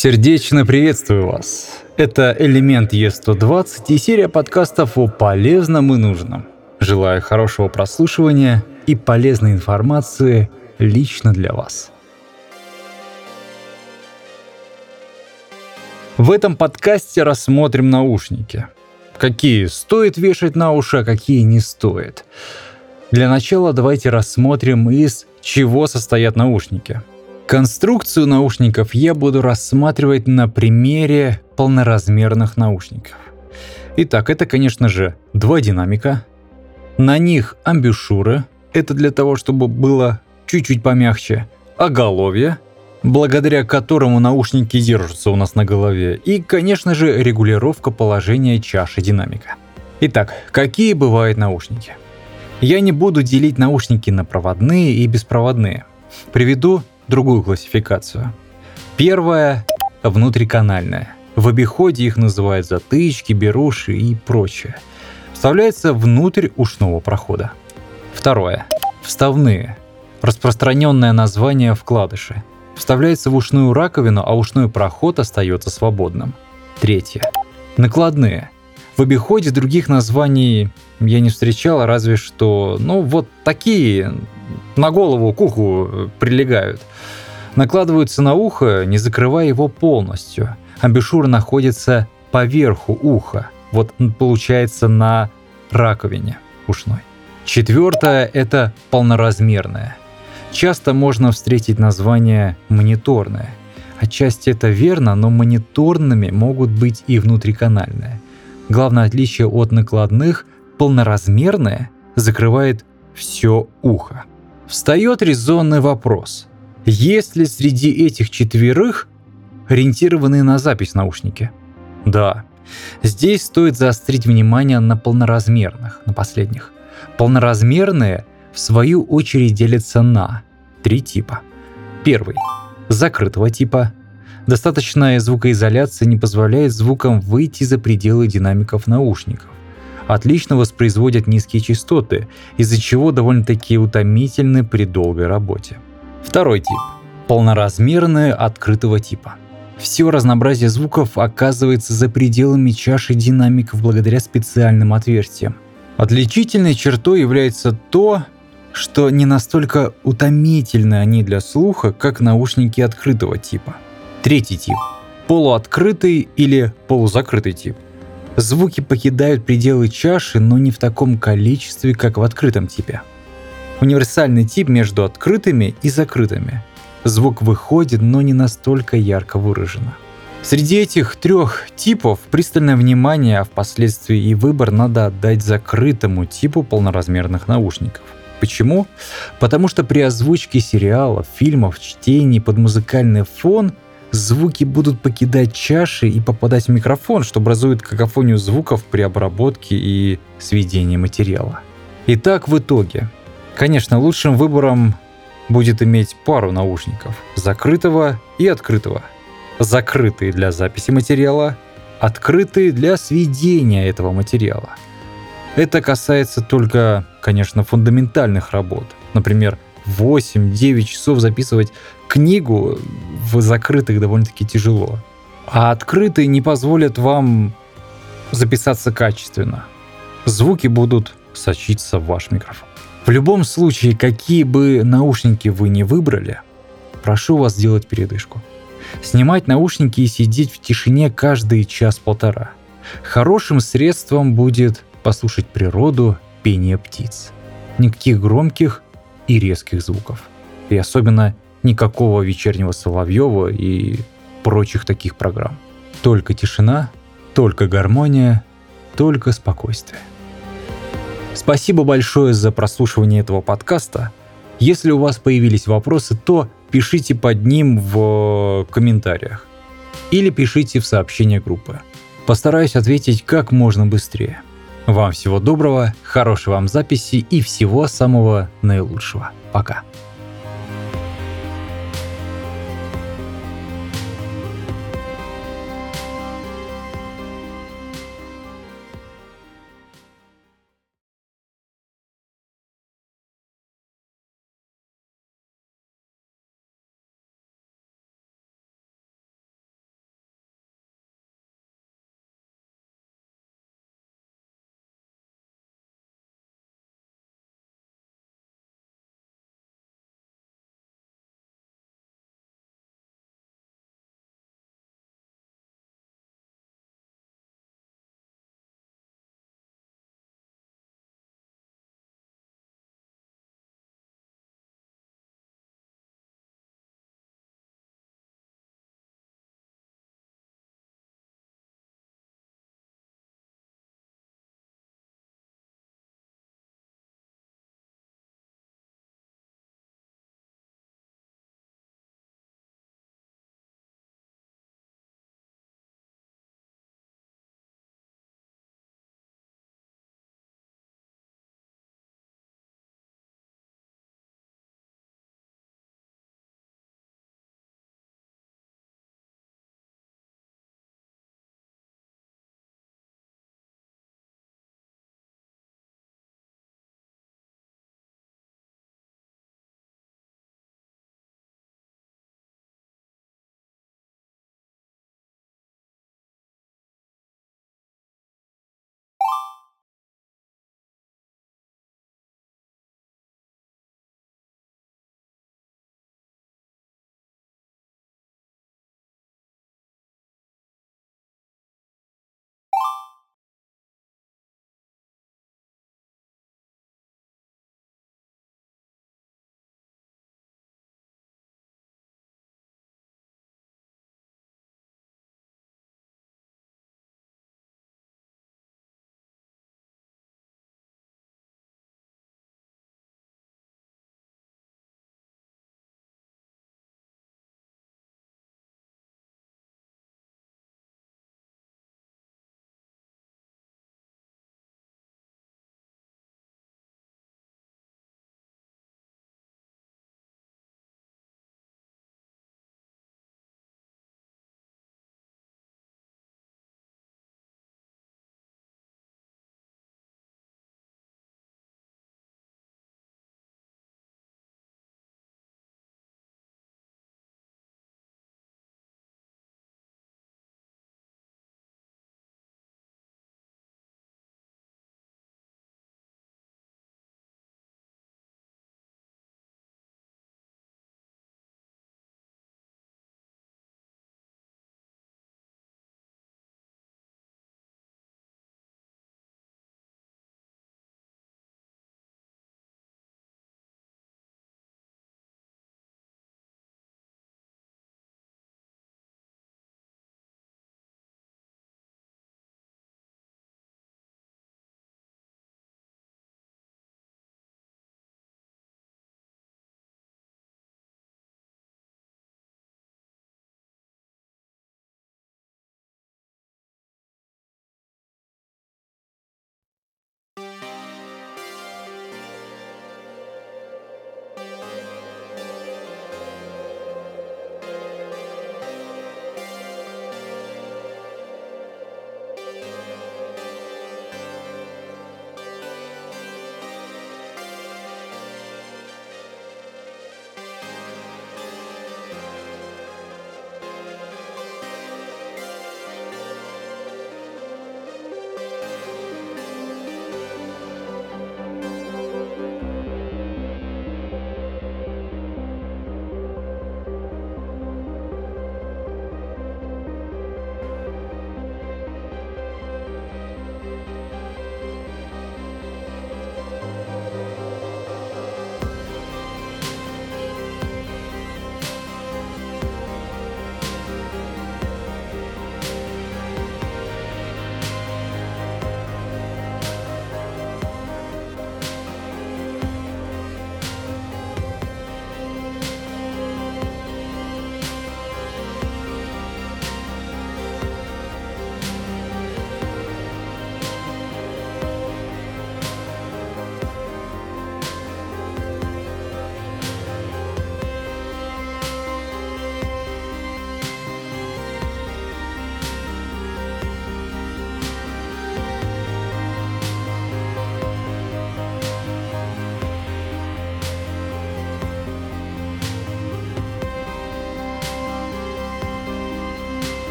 Сердечно приветствую вас. Это «Элемент Е120» и серия подкастов о полезном и нужном. Желаю хорошего прослушивания и полезной информации лично для вас. В этом подкасте рассмотрим наушники. Какие стоит вешать на уши, а какие не стоит. Для начала давайте рассмотрим, из чего состоят наушники – Конструкцию наушников я буду рассматривать на примере полноразмерных наушников. Итак, это, конечно же, два динамика. На них амбушюры. Это для того, чтобы было чуть-чуть помягче. Оголовье, благодаря которому наушники держатся у нас на голове. И, конечно же, регулировка положения чаши динамика. Итак, какие бывают наушники? Я не буду делить наушники на проводные и беспроводные. Приведу другую классификацию. Первая – внутриканальная. В обиходе их называют затычки, беруши и прочее. Вставляется внутрь ушного прохода. Второе. Вставные. Распространенное название вкладыши. Вставляется в ушную раковину, а ушной проход остается свободным. Третье. Накладные. В обиходе других названий я не встречал, разве что, ну, вот такие на голову, к уху прилегают. Накладываются на ухо, не закрывая его полностью. Амбишур находится поверху уха. Вот получается на раковине ушной. Четвертое – это полноразмерное. Часто можно встретить название мониторное. Отчасти это верно, но мониторными могут быть и внутриканальные. Главное отличие от накладных – полноразмерное закрывает все ухо. Встает резонный вопрос. Есть ли среди этих четверых ориентированные на запись наушники? Да. Здесь стоит заострить внимание на полноразмерных, на последних. Полноразмерные, в свою очередь, делятся на три типа. Первый – закрытого типа. Достаточная звукоизоляция не позволяет звукам выйти за пределы динамиков наушников отлично воспроизводят низкие частоты, из-за чего довольно-таки утомительны при долгой работе. Второй тип – полноразмерные открытого типа. Все разнообразие звуков оказывается за пределами чаши динамиков благодаря специальным отверстиям. Отличительной чертой является то, что не настолько утомительны они для слуха, как наушники открытого типа. Третий тип – полуоткрытый или полузакрытый тип. Звуки покидают пределы чаши, но не в таком количестве, как в открытом типе. Универсальный тип между открытыми и закрытыми. Звук выходит, но не настолько ярко выражено. Среди этих трех типов пристальное внимание, а впоследствии и выбор надо отдать закрытому типу полноразмерных наушников. Почему? Потому что при озвучке сериалов, фильмов, чтении под музыкальный фон – звуки будут покидать чаши и попадать в микрофон, что образует какофонию звуков при обработке и сведении материала. Итак, в итоге, конечно, лучшим выбором будет иметь пару наушников – закрытого и открытого. Закрытые для записи материала, открытые для сведения этого материала. Это касается только, конечно, фундаментальных работ. Например, 8-9 часов записывать книгу в закрытых довольно-таки тяжело. А открытые не позволят вам записаться качественно. Звуки будут сочиться в ваш микрофон. В любом случае, какие бы наушники вы не выбрали, прошу вас сделать передышку. Снимать наушники и сидеть в тишине каждый час-полтора. Хорошим средством будет послушать природу, пение птиц. Никаких громких и резких звуков. И особенно никакого вечернего Соловьева и прочих таких программ. Только тишина, только гармония, только спокойствие. Спасибо большое за прослушивание этого подкаста. Если у вас появились вопросы, то пишите под ним в комментариях или пишите в сообщение группы. Постараюсь ответить как можно быстрее. Вам всего доброго, хорошей вам записи и всего самого наилучшего. Пока.